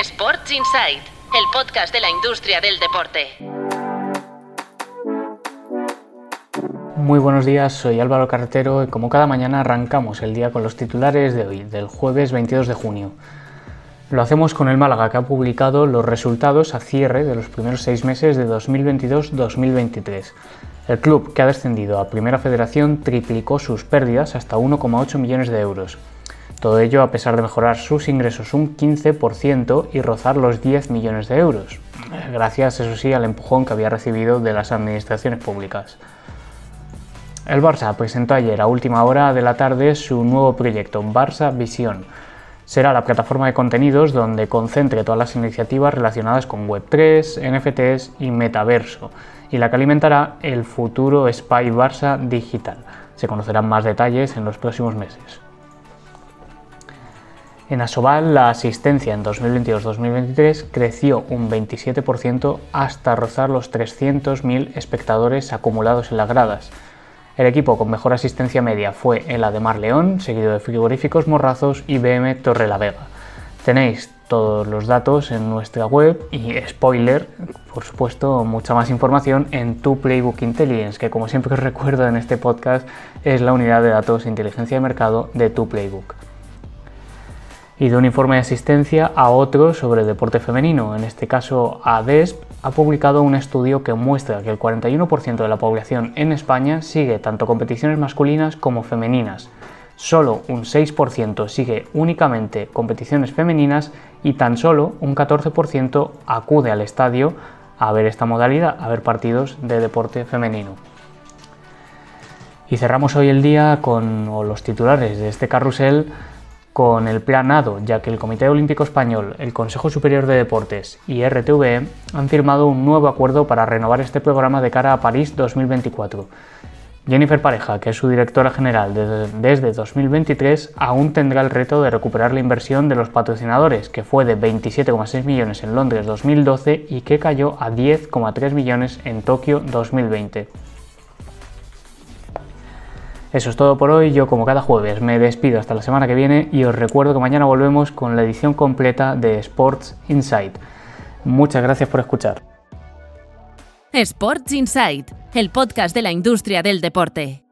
Sports Insight, el podcast de la industria del deporte. Muy buenos días, soy Álvaro Carretero y como cada mañana arrancamos el día con los titulares de hoy, del jueves 22 de junio. Lo hacemos con el Málaga, que ha publicado los resultados a cierre de los primeros seis meses de 2022-2023. El club, que ha descendido a Primera Federación, triplicó sus pérdidas hasta 1,8 millones de euros. Todo ello a pesar de mejorar sus ingresos un 15% y rozar los 10 millones de euros, gracias, eso sí, al empujón que había recibido de las administraciones públicas. El Barça presentó ayer a última hora de la tarde su nuevo proyecto, Barça Visión, será la plataforma de contenidos donde concentre todas las iniciativas relacionadas con Web3, NFTs y metaverso, y la que alimentará el futuro Spy Barça digital. Se conocerán más detalles en los próximos meses. En Asobal, la asistencia en 2022-2023 creció un 27% hasta rozar los 300.000 espectadores acumulados en las gradas, el equipo con mejor asistencia media fue el Ademar León, seguido de Frigoríficos Morrazos y BM Torrelavega. Tenéis todos los datos en nuestra web y spoiler, por supuesto, mucha más información en tu Playbook Intelligence, que como siempre os recuerdo en este podcast es la unidad de datos de inteligencia de mercado de tu Playbook y de un informe de asistencia a otro sobre deporte femenino. En este caso, ADESP ha publicado un estudio que muestra que el 41% de la población en España sigue tanto competiciones masculinas como femeninas. Solo un 6% sigue únicamente competiciones femeninas y tan solo un 14% acude al estadio a ver esta modalidad, a ver partidos de deporte femenino. Y cerramos hoy el día con los titulares de este carrusel con el planado, ya que el Comité Olímpico Español, el Consejo Superior de Deportes y RTVE han firmado un nuevo acuerdo para renovar este programa de cara a París 2024. Jennifer Pareja, que es su directora general desde 2023, aún tendrá el reto de recuperar la inversión de los patrocinadores, que fue de 27,6 millones en Londres 2012 y que cayó a 10,3 millones en Tokio 2020. Eso es todo por hoy. Yo, como cada jueves, me despido hasta la semana que viene y os recuerdo que mañana volvemos con la edición completa de Sports Insight. Muchas gracias por escuchar. Sports Insight, el podcast de la industria del deporte.